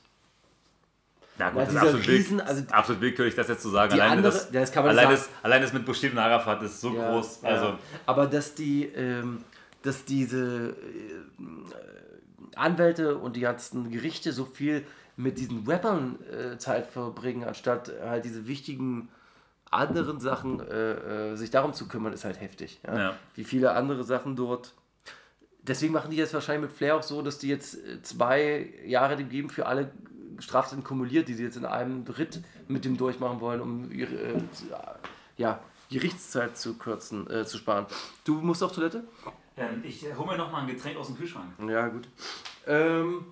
Na gut, das ist absolut, Riesen- also absolut willkürlich, das jetzt zu sagen. Die Alleine andere- das, das kann man allein, sagen. das, allein das mit Bushido und Arafat ist so Ja, groß. ja. Also Aber dass die, ähm, dass diese äh, Anwälte und die ganzen Gerichte so viel mit diesen Rappern äh, Zeit verbringen, anstatt halt diese wichtigen anderen Sachen äh, äh, sich darum zu kümmern, ist halt heftig. Ja? Ja. Wie viele andere Sachen dort. Deswegen machen die jetzt wahrscheinlich mit Flair auch so, dass die jetzt äh, zwei Jahre dem geben für alle Straftaten kumuliert, die sie jetzt in einem Ritt mit dem durchmachen wollen, um ihre äh, ja, Gerichtszeit zu kürzen, äh, zu sparen. Du musst auf Toilette? ähm, ich hole mir noch mal ein Getränk aus dem Kühlschrank. Ja, gut. Ähm,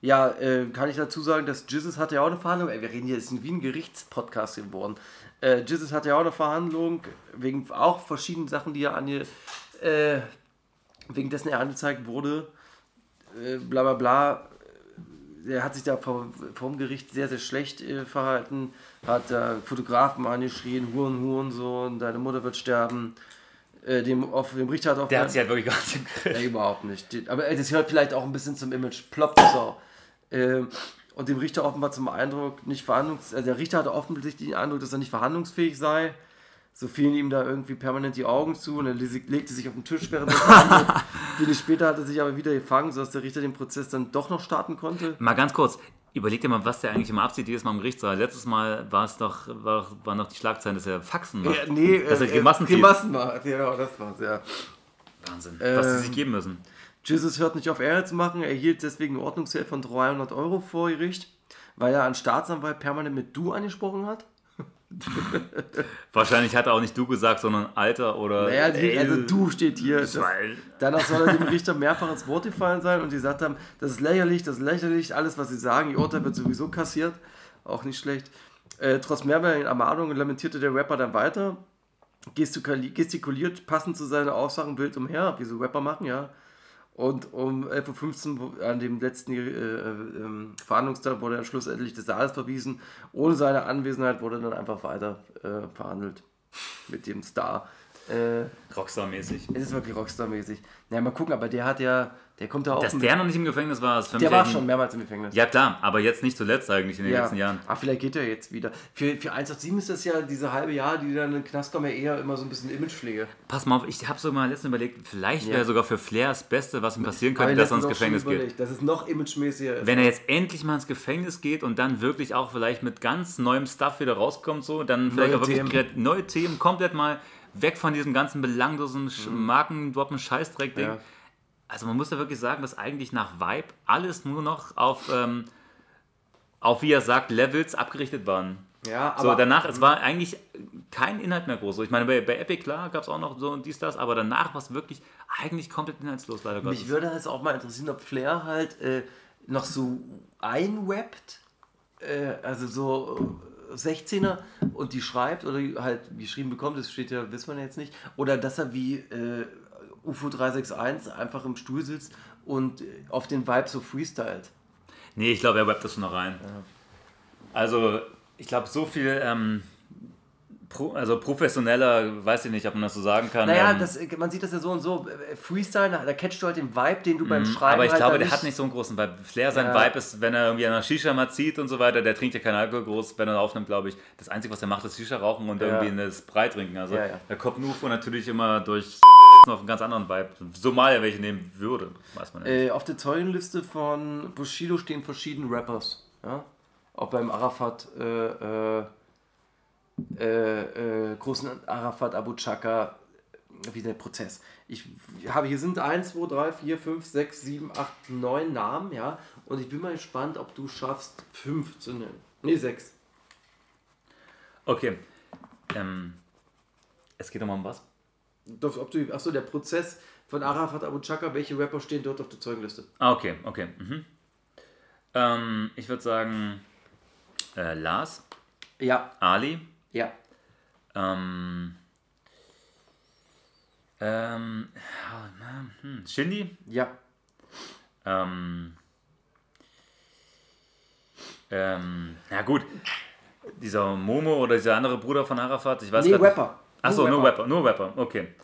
ja, äh, kann ich dazu sagen, dass Jizzes hatte ja auch eine Verhandlung. Ey, wir reden hier, es ist ein Gerichtspodcast geworden. Äh, Jizzes hatte ja auch eine Verhandlung, wegen auch verschiedenen Sachen, die er ange, äh, wegen dessen er angezeigt wurde. Äh, bla bla bla. Er hat sich da vor, vom Gericht sehr, sehr schlecht äh, verhalten. Hat da Fotografen angeschrien, Huren, Huren, so, und deine Mutter wird sterben. Äh, dem, auf, dem Richter hat auch Der hat sich halt wirklich gar nicht im Griff. überhaupt nicht. Die- Aber äh, das gehört vielleicht auch ein bisschen zum Image. Plopsau. Ähm, und dem Richter offenbar zum Eindruck, nicht verhandlungs... Also der Richter hatte offensichtlich den Eindruck, dass er nicht verhandlungsfähig sei. So fielen ihm da irgendwie permanent die Augen zu und er le- legte sich auf den Tisch, während er verhandelt. Wenig später hat er sich aber wieder gefangen, sodass der Richter den Prozess dann doch noch starten konnte. Mal ganz kurz, überleg dir mal, was der eigentlich immer abzieht, jedes Mal im Gerichtssaal. Letztes Mal war es doch, war, waren noch die Schlagzeilen, dass er Faxen macht. Ja, nee, dass er äh, Grimassen zieht. Grimassen macht. Genau, das war's, ja. Wahnsinn, was sie Ähm, sich geben müssen. Jesus hört nicht auf, Ehre zu machen. Er erhielt deswegen Ordnungsgeld von 300 Euro vor Gericht, weil er einen Staatsanwalt permanent mit Du angesprochen hat. Wahrscheinlich hat er auch nicht du gesagt, sondern Alter oder. Naja, die, ey, also Du steht hier. Das, danach soll er dem Richter mehrfach ins Wort gefallen sein und die gesagt haben, das ist lächerlich, das ist lächerlich, alles, was sie sagen, ihr Urteil wird sowieso kassiert. Auch nicht schlecht. Äh, trotz mehrmaligen Ermahnungen lamentierte der Rapper dann weiter, gestikuli- gestikuliert passend zu seinen Aussagen wild umher, wie so Rapper machen, ja. Und um 11.15 Uhr an dem letzten äh, äh, ähm, Verhandlungstag wurde dann schlussendlich des Saals verwiesen. Ohne seine Anwesenheit wurde dann einfach weiter äh, verhandelt mit dem Star. Äh, Rockstar-mäßig. es ist wirklich Rockstar-mäßig. Ja, mal gucken, aber der hat ja, der kommt ja auch. Dass der noch nicht im Gefängnis war, ist für der war schon mehrmals im Gefängnis. Ja, klar, aber jetzt nicht zuletzt eigentlich in den Ja. letzten Jahren. Ach, vielleicht geht er jetzt wieder. Für, für 187 ist das ja diese halbe Jahr, die dann in den Knast kommen, ja eher immer so ein bisschen Imagepflege. Pass mal auf, ich habe sogar letztens überlegt, vielleicht Ja. wäre sogar für Flair das Beste, was ihm passieren könnte, dass er ins Gefängnis geht. Dass es noch imagemäßiger ist. Wenn er jetzt endlich mal ins Gefängnis geht und dann wirklich auch vielleicht mit ganz neuem Stuff wieder rauskommt, so, dann vielleicht auch wirklich Themen. neue Themen, komplett mal weg von diesem ganzen belanglosen Sch- Markendroppen Scheißdreck-Ding. Mhm. Ja. Also man muss da wirklich sagen, dass eigentlich nach Vibe alles nur noch auf, ähm, auf wie er sagt, Levels abgerichtet waren. Ja, So, aber danach, es war eigentlich kein Inhalt mehr groß. So, Ich meine, bei, bei Epic, klar, gab es auch noch so und dies, das, aber danach war es wirklich eigentlich komplett inhaltslos, leider Gottes. mich würde es auch mal interessieren, ob Flair halt äh, noch so einwappt, äh, also so 16er und die schreibt oder halt geschrieben bekommt, das steht ja, wissen wir jetzt nicht, oder dass er wie äh, UFO 361 einfach im Stuhl sitzt und äh, auf den Vibe so freestylt. Nee, ich glaube, er webbt das schon noch rein. Also, ich glaube, so viel, ähm, pro, also professioneller, weiß ich nicht, ob man das so sagen kann. Naja, ähm, das, man sieht das ja so und so. Freestyle, da catchst du halt den Vibe, den du beim Schreiben aber ich halt glaube, der hat nicht so einen großen Vibe. Flair, sein Ja. Vibe ist, wenn er irgendwie an einer Shisha mal zieht und so weiter, der trinkt ja keinen Alkohol groß, wenn er aufnimmt, glaube ich. Das Einzige, was er macht, ist Shisha rauchen und Ja. irgendwie eine Sprite trinken. Also, Ja, ja. da kommt Nufo natürlich immer durch auf einen ganz anderen Vibe. Er welche nehmen würde, weiß man nicht. Äh, auf der Zeugenliste von Bushido stehen verschiedene Rappers. Ja? Auch beim Arafat, äh, äh, äh, äh, großen Arafat Abu Chaka, wie der Prozess. Ich habe, hier sind 1, 2, 3, 4, 5, 6, 7, 8, 9 Namen, ja. Und ich bin mal gespannt, ob du schaffst, 5 zu nennen. Nee, 6. Okay. Ähm, es geht nochmal um was? Doch, ob du, achso, der Prozess von Arafat Abu Chaka, welche Rapper stehen dort auf der Zeugenliste? Ah, okay, okay. Mhm. Ähm, ich würde sagen, äh, Lars, Ja, Ali, ja. ähm, ähm, na, hm, Shindy, Ja. ähm, ähm, na gut, dieser Momo oder dieser andere Bruder von Arafat, ich weiß Nee. Rapper. Achso, nur Rapper, nur Rapper, okay.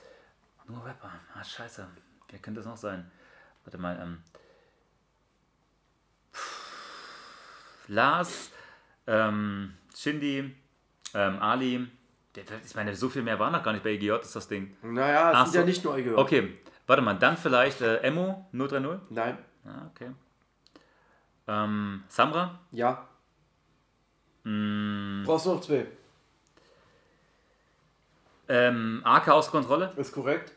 Nur Rapper, ah, scheiße. Wer könnte das noch sein? Warte mal, ähm. Lars, ähm, Shindy, ähm, Ali. Der, ich meine, so viel mehr war noch gar nicht bei EGJ, ist das Ding. Naja, es Ach sind so. ja nicht nur EGJ. Okay, warte mal, dann vielleicht äh, Emo 030. Nein. Ah, okay. Ähm, Samra, Ja. Mm. Brauchst du noch zwei? ähm, AK aus Kontrolle. Ist korrekt.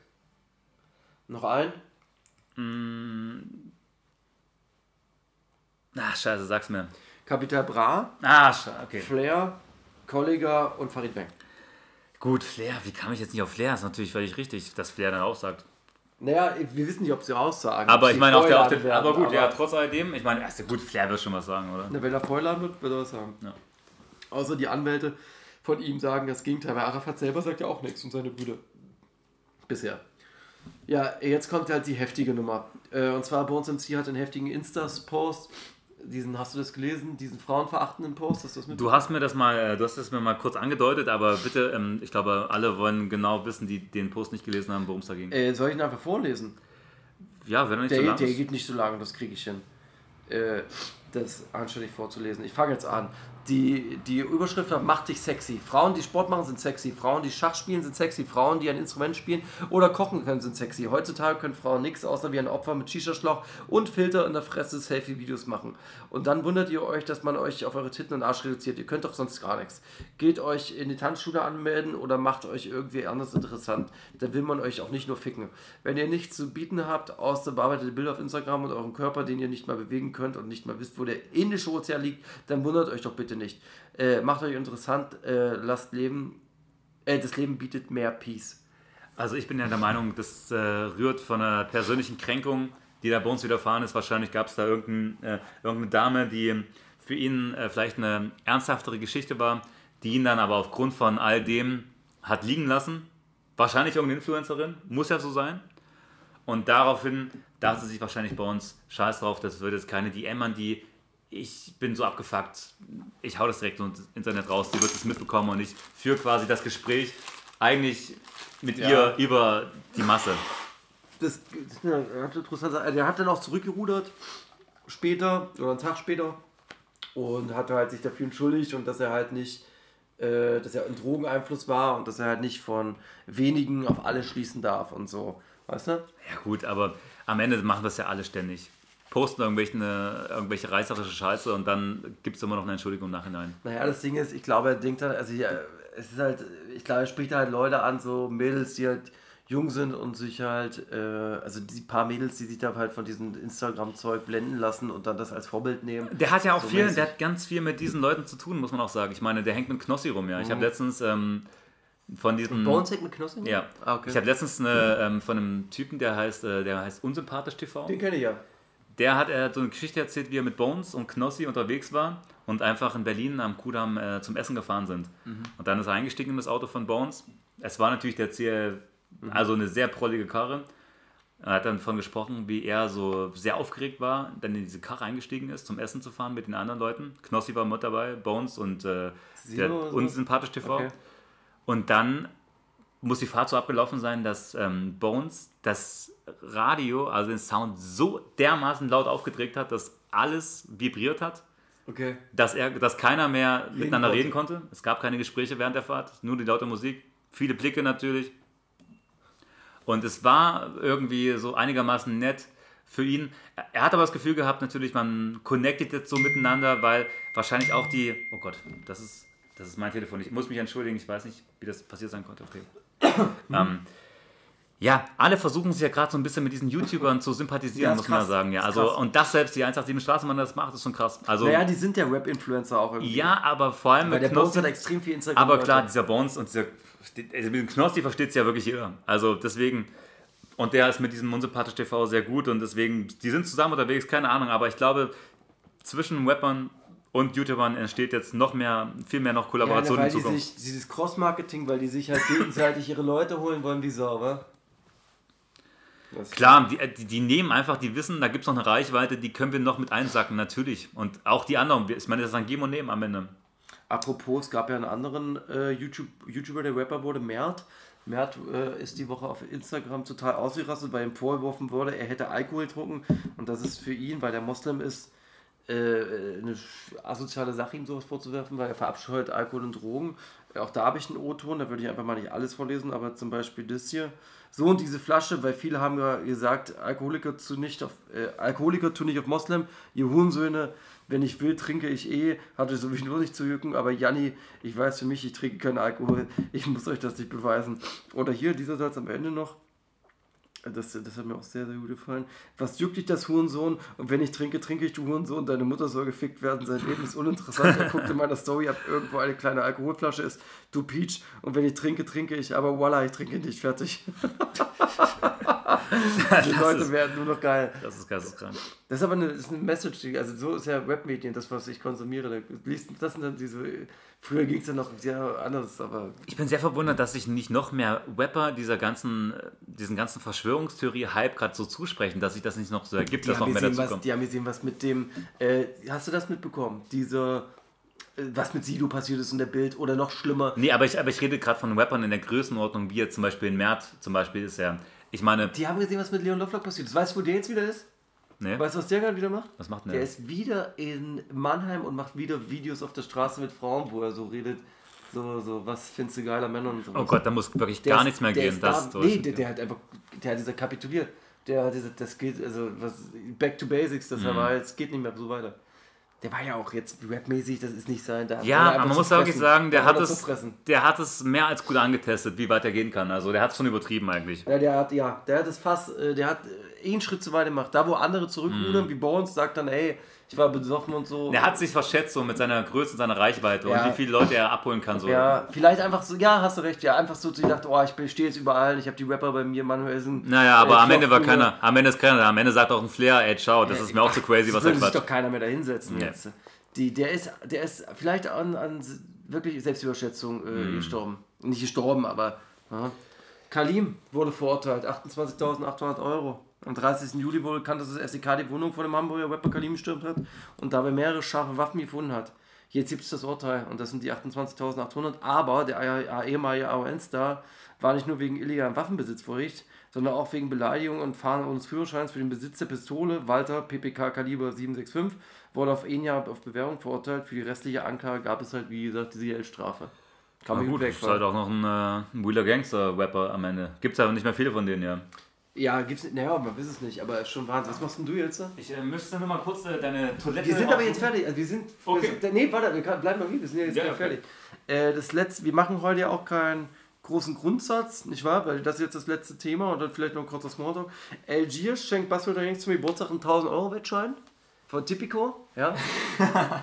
Noch ein? Ach, scheiße, sag's mir. Kapital Bra, Ah, scheiße, okay. Flair, Kollega und Farid Bang. Gut, Flair, wie kam ich jetzt nicht auf Flair? Ist natürlich völlig richtig, dass Flair dann auch sagt. Naja, wir wissen nicht, ob sie aussagen. Aber ich meine, auf der, vorgeladen der, aber gut, ja, trotz alledem, ich meine, erste gut, Flair wird schon was sagen, oder? Na, wenn er vorgeladen wird, wird er was sagen. Ja. Außer die Anwälte von ihm sagen das Gegenteil, weil Arafat selber sagt ja auch nichts und seine Brüder. Bisher. Ja, jetzt kommt halt die heftige Nummer. Äh, Und zwar Bones MC hat einen heftigen Instas-Post. Diesen, hast du das gelesen? Diesen frauenverachtenden Post? Hast du das? Du hast mir das mal, äh, du hast es mir mal kurz angedeutet, aber bitte, ähm, ich glaube, alle wollen genau wissen, die den Post nicht gelesen haben, worum es da ging. Äh, soll ich ihn einfach vorlesen? Ja, wenn er nicht Der, so lang der ist. geht nicht so lange, das kriege ich hin. Äh, das anständig vorzulesen. Ich fange jetzt an. Die, die Überschrift war, macht dich sexy. Frauen, die Sport machen, sind sexy. Frauen, die Schach spielen, sind sexy. Frauen, die ein Instrument spielen oder kochen können, sind sexy. Heutzutage können Frauen nichts außer wie ein Opfer mit Shisha-Schlauch und Filter in der Fresse Selfie-Videos machen. Und dann wundert ihr euch, dass man euch auf eure Titten und Arsch reduziert. Ihr könnt doch sonst gar nichts. Geht euch in die Tanzschule anmelden oder macht euch irgendwie anders interessant. Da will man euch auch nicht nur ficken. Wenn ihr nichts zu bieten habt, außer bearbeitete Bilder auf Instagram und euren Körper, den ihr nicht mal bewegen könnt und nicht mal wisst, wo der Indische Ozean liegt, dann wundert euch doch bitte nicht. Äh, macht euch interessant, äh, lasst leben. Äh, das Leben bietet mehr Peace. Also ich bin ja der Meinung, das äh, rührt von einer persönlichen Kränkung, die da bei uns widerfahren ist. Wahrscheinlich gab es da irgendein, äh, irgendeine Dame, die für ihn äh, vielleicht eine ernsthaftere Geschichte war, die ihn dann aber aufgrund von all dem hat liegen lassen. Wahrscheinlich irgendeine Influencerin, muss ja so sein. Und daraufhin dachte sie sich wahrscheinlich bei uns, scheiß drauf, das wird jetzt keine DM an die ich bin so abgefuckt, ich hau das direkt ins Internet raus, die wird es mitbekommen und ich führe quasi das Gespräch eigentlich mit Ja. ihr über die Masse. Das, das hat interessant. Der hat dann auch zurückgerudert später oder einen Tag später und hat halt sich dafür entschuldigt und dass er halt nicht, äh, dass er ein Drogeneinfluss war und dass er halt nicht von wenigen auf alle schließen darf und so. Weißt du? Ja gut, aber am Ende machen das ja alle ständig. Posten irgendwelche, irgendwelche reißerische Scheiße und dann gibt es immer noch eine Entschuldigung im Nachhinein. Naja, das Ding ist, ich glaube, er denkt dann, also ja, es ist halt, ich glaube, er spricht halt Leute an, so Mädels, die halt jung sind und sich halt, äh, also die paar Mädels, die sich da halt von diesem Instagram-Zeug blenden lassen und dann das als Vorbild nehmen. Der hat ja auch So viel, mäßig. der hat ganz viel mit diesen Leuten zu tun, muss man auch sagen. Ich meine, der hängt mit Knossi rum, ja. Ich habe letztens ähm, von diesem... Boneshack mit Knossi? Ja. Ah, okay. Ich habe letztens eine, ähm, von einem Typen, der heißt, äh, der heißt Unsympathisch TV. Den kenne ich ja. Der hat äh, so eine Geschichte erzählt, wie er mit Bones und Knossi unterwegs war und einfach in Berlin am Kudamm äh, zum Essen gefahren sind. Und dann ist er eingestiegen in das Auto von Bones. Es war natürlich der CL, also eine sehr prollige Karre. Er hat dann davon gesprochen, wie er so sehr aufgeregt war, dann in diese Karre eingestiegen ist, zum Essen zu fahren mit den anderen Leuten. Knossi war mit dabei, Bones und äh, der unsympathisch TV. Okay. Und dann muss die Fahrt so abgelaufen sein, dass ähm, Bones das Radio, also den Sound so dermaßen laut aufgedreht hat, dass alles vibriert hat, Okay. dass, er, dass keiner mehr miteinander konnte. reden konnte. Es gab keine Gespräche während der Fahrt, nur die laute Musik, viele Blicke natürlich. Und es war irgendwie so einigermaßen nett für ihn. Er hat aber das Gefühl gehabt, natürlich, man connectet jetzt so miteinander, weil wahrscheinlich auch die. Oh Gott, das ist, das ist mein Telefon. Ich muss mich entschuldigen, ich weiß nicht, wie das passiert sein konnte. Okay. ähm, ja, alle versuchen sich ja gerade so ein bisschen mit diesen YouTubern zu sympathisieren, Ja, muss man krass. sagen. Ja, also, und das selbst, die 187 Straßenbahn das macht, ist schon krass. Also, Naja, die sind ja Rap-Influencer auch irgendwie. ja, aber vor allem Weil mit der Bones Knossi. hat extrem viel Instagram. Aber klar, dieser Bones und dieser. Also mit dem Knossi versteht es ja wirklich jeder. Also deswegen. Und der ist mit diesem Unsympathisch TV sehr gut und deswegen. Die sind zusammen unterwegs, keine Ahnung, aber ich glaube, zwischen Rappern und YouTubern entsteht jetzt noch mehr, viel mehr noch ja, Kollaboration weil in die Zukunft. sich, dieses Cross-Marketing, weil die sich halt gegenseitig ihre Leute holen wollen wie Sau, wa? Das- Klar, die, die, die nehmen einfach, die wissen, da gibt es noch eine Reichweite, die können wir noch mit einsacken, natürlich. Und auch die anderen, ich meine, das ist ein Geben und Nehmen am Ende. Apropos, es gab ja einen anderen äh, YouTube, YouTuber, der Rapper wurde, Mert. Mert äh, ist die Woche auf Instagram total ausgerastet, weil ihm vorgeworfen wurde, er hätte Alkohol getrunken. Und das ist für ihn, weil der Moslem ist, äh, eine asoziale Sache, ihm sowas vorzuwerfen, weil er verabscheut Alkohol und Drogen. Äh, Auch da habe ich einen O-Ton, da würde ich einfach mal nicht alles vorlesen, aber zum Beispiel das hier. So und diese Flasche, weil viele haben ja gesagt, Alkoholiker zu nicht auf, äh, Alkoholiker tun nicht auf Moslem, ihr Hurensöhne, wenn ich will, trinke ich eh, hatte sowieso nicht zu jucken, aber Janni, ich weiß für mich, ich trinke keinen Alkohol, ich muss euch das nicht beweisen. Oder hier, dieser Satz am Ende noch, das, das hat mir auch sehr, sehr gut gefallen. Was juckt dich das Hurensohn? Und wenn ich trinke, trinke ich, du Hurensohn. Deine Mutter soll gefickt werden. Sein Leben ist uninteressant. Er guckt in meiner Story, ob irgendwo eine kleine Alkoholflasche ist. Du Peach. Und wenn ich trinke, trinke ich. Aber voila, ich trinke nicht. Fertig. Die Leute ist- werden nur noch geil. Das ist geisteskrank. Das ist aber eine, ist eine Message, die, also so ist ja Webmedien, das, was ich konsumiere. Da liest, das sind dann diese, früher ging es ja noch sehr anders, aber Ich bin sehr verwundert, dass sich nicht noch mehr Rapper dieser ganzen, äh, diesen ganzen Verschwörungstheorie-Hype gerade so zusprechen, dass sich das nicht noch so ergibt, die dass noch haben, mehr gesehen, dazu was, kommt. die haben gesehen, was mit dem, äh, hast du das mitbekommen? Dieser, äh, was mit Sido passiert ist in der Bild oder noch schlimmer. Nee, aber ich, aber ich rede gerade von Rappern in der Größenordnung, wie jetzt zum Beispiel in Mert, zum Beispiel ist er. Ich meine, Die haben gesehen, was mit Leon Lovelock passiert ist. Weißt du, wo der jetzt wieder ist? Nee. Weißt du, was der gerade wieder macht? Was macht Der der? ist wieder in Mannheim und macht wieder Videos auf der Straße mit Frauen, wo er so redet, so, so was findest du geiler Männer und so. Oh Gott, da muss wirklich Der gar ist- nichts mehr der gehen. Das da, nee, der, der hat einfach, der hat dieser kapituliert. Der hat diese, das geht, also was, back to basics, das Mhm. war jetzt, geht nicht mehr so weiter. Der war ja auch jetzt rapmäßig, das ist nicht sein. Da Ja, er aber man muss da wirklich fressen. sagen, der war hat, es, fressen. der hat es mehr als gut angetestet, wie weit er gehen kann. Also der hat es schon übertrieben eigentlich. Ja, der hat, ja, der hat das Fass, äh, der hat äh, einen Schritt zu weit gemacht. Da, wo andere zurückrudern, Mhm. wie Bones, sagt dann, ey, ich war besoffen und so. Der hat sich verschätzt so mit seiner Größe und seiner Reichweite Ja. und wie viele Leute er abholen kann. So. Ja, vielleicht einfach so, ja, hast du recht, ja, einfach so, ich dachte, oh, ich stehe jetzt überall, ich habe die Rapper bei mir, Manuel sind. Naja, aber äh, am Ende war keiner, am Ende ist keiner da. Am Ende sagt auch ein Flair, ey, ciao, das ist mir auch zu crazy, was er würde sich quatscht. doch keiner mehr da hinsetzen Nee. jetzt. Die, der, ist, der ist vielleicht an, an wirklich Selbstüberschätzung äh, Mhm. gestorben. Nicht gestorben, aber. Ja. Kalim wurde verurteilt, 28.800 Euro. Am 30. Juli wurde bekannt, dass das SEK die Wohnung von dem Hamburger Rapper Kalim gestürmt hat und dabei mehrere scharfe Waffen gefunden hat. Jetzt gibt es das Urteil und das sind die 28.800. Aber der eh- ehemalige AON-Star war nicht nur wegen illegalen Waffenbesitz vor Gericht, sondern auch wegen Beleidigung und Fahren ohne Führerscheins für den Besitz der Pistole Walter PPK Kaliber 765 wurde auf ein Jahr auf Bewährung verurteilt. Für die restliche Anklage gab es halt, wie gesagt, diese Geldstrafe. Kann man gut, gut ist halt auch noch ein, äh, ein Wheeler Gangster-Rapper am Ende. Gibt's aber nicht mehr viele von denen, ja. Ja, gibt's nicht. Naja, man weiß es nicht, aber schon Wahnsinn. Was machst denn du jetzt? Ich äh, müsste nur mal kurz äh, deine Toilette. Wir sind aber jetzt fertig. Also wir sind. Okay. Wir sind nee, warte, wir kann, bleiben mal hier. Wir sind ja jetzt Ja, okay. fertig. Äh, das letzte, wir machen heute ja auch keinen großen Grundsatz, nicht wahr? Weil das ist jetzt das letzte Thema und dann vielleicht noch ein kurzer Smalltalk. Algiers schenkt Basel Drinks zum Geburtstag einen 1000 Euro Wettschein von Tipico, ja.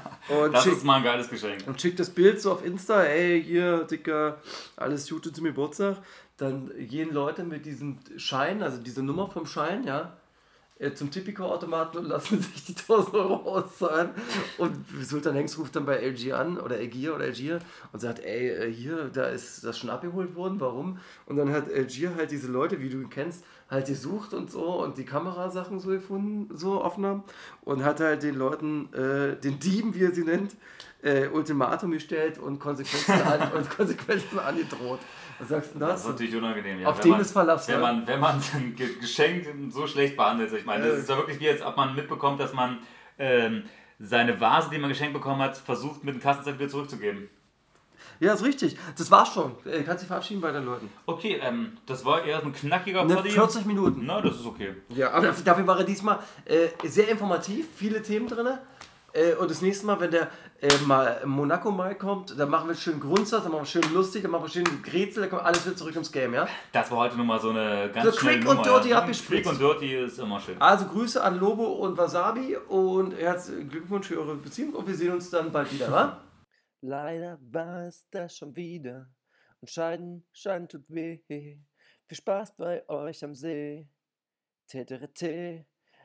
Das schickt, ist mal ein geiles Geschenk. und schickt das Bild so auf Insta, ey, hier, Dicker, alles Gute zum Geburtstag. Dann gehen Leute mit diesem Schein, also diese Nummer vom Schein, ja, äh, zum Tipico-Automaten und lassen sich die 1000 Euro auszahlen. Und Sultan Hengst ruft dann bei LG an, oder Algier oder Algier, und sagt, ey, äh, hier, da ist das schon abgeholt worden, warum? Und dann hat Algier halt diese Leute, wie du ihn kennst, halt gesucht und so und die Kamerasachen so gefunden, so Aufnahmen und hat halt den Leuten, äh, den Dieben, wie er sie nennt, äh, Ultimatum gestellt und Konsequenzen, an, und Konsequenzen angedroht. Was sagst du denn Das ist natürlich unangenehm, ja. Auf den man- ist Verlass, Wenn man, wenn man ein Ge- Geschenk so schlecht behandelt. Ich meine, das ist ja wirklich wie jetzt, ob man mitbekommt, dass man ähm, seine Vase, die man geschenkt bekommen hat, versucht mit dem Kassenzettel wieder zurückzugeben. Ja, ist richtig. Das war's schon. Äh, kannst dich verabschieden bei den Leuten. Okay, ähm, das war eher ein knackiger Ne, Poddy. 40 Minuten. Na, das ist okay. Ja, aber dafür, dafür war er diesmal äh, sehr informativ, viele Themen drin. Äh, und das nächste Mal, wenn der äh, mal Monaco mal kommt, dann machen wir schön Grundsatz, dann machen wir schön lustig, dann machen wir schön Grätsel, dann kommt alles wieder zurück ins Game, ja? Das war heute nur mal so eine ganz So schnelle quick und Nummer, dirty ja. abgespritzt. Quick und dirty ist immer schön. Also Grüße an Lobo und Wasabi und herzlichen Glückwunsch für eure Beziehung und wir sehen uns dann bald wieder, wa? Leider war es das schon wieder und Scheiden, Scheiden tut weh. Viel Spaß bei euch am See. Teterete,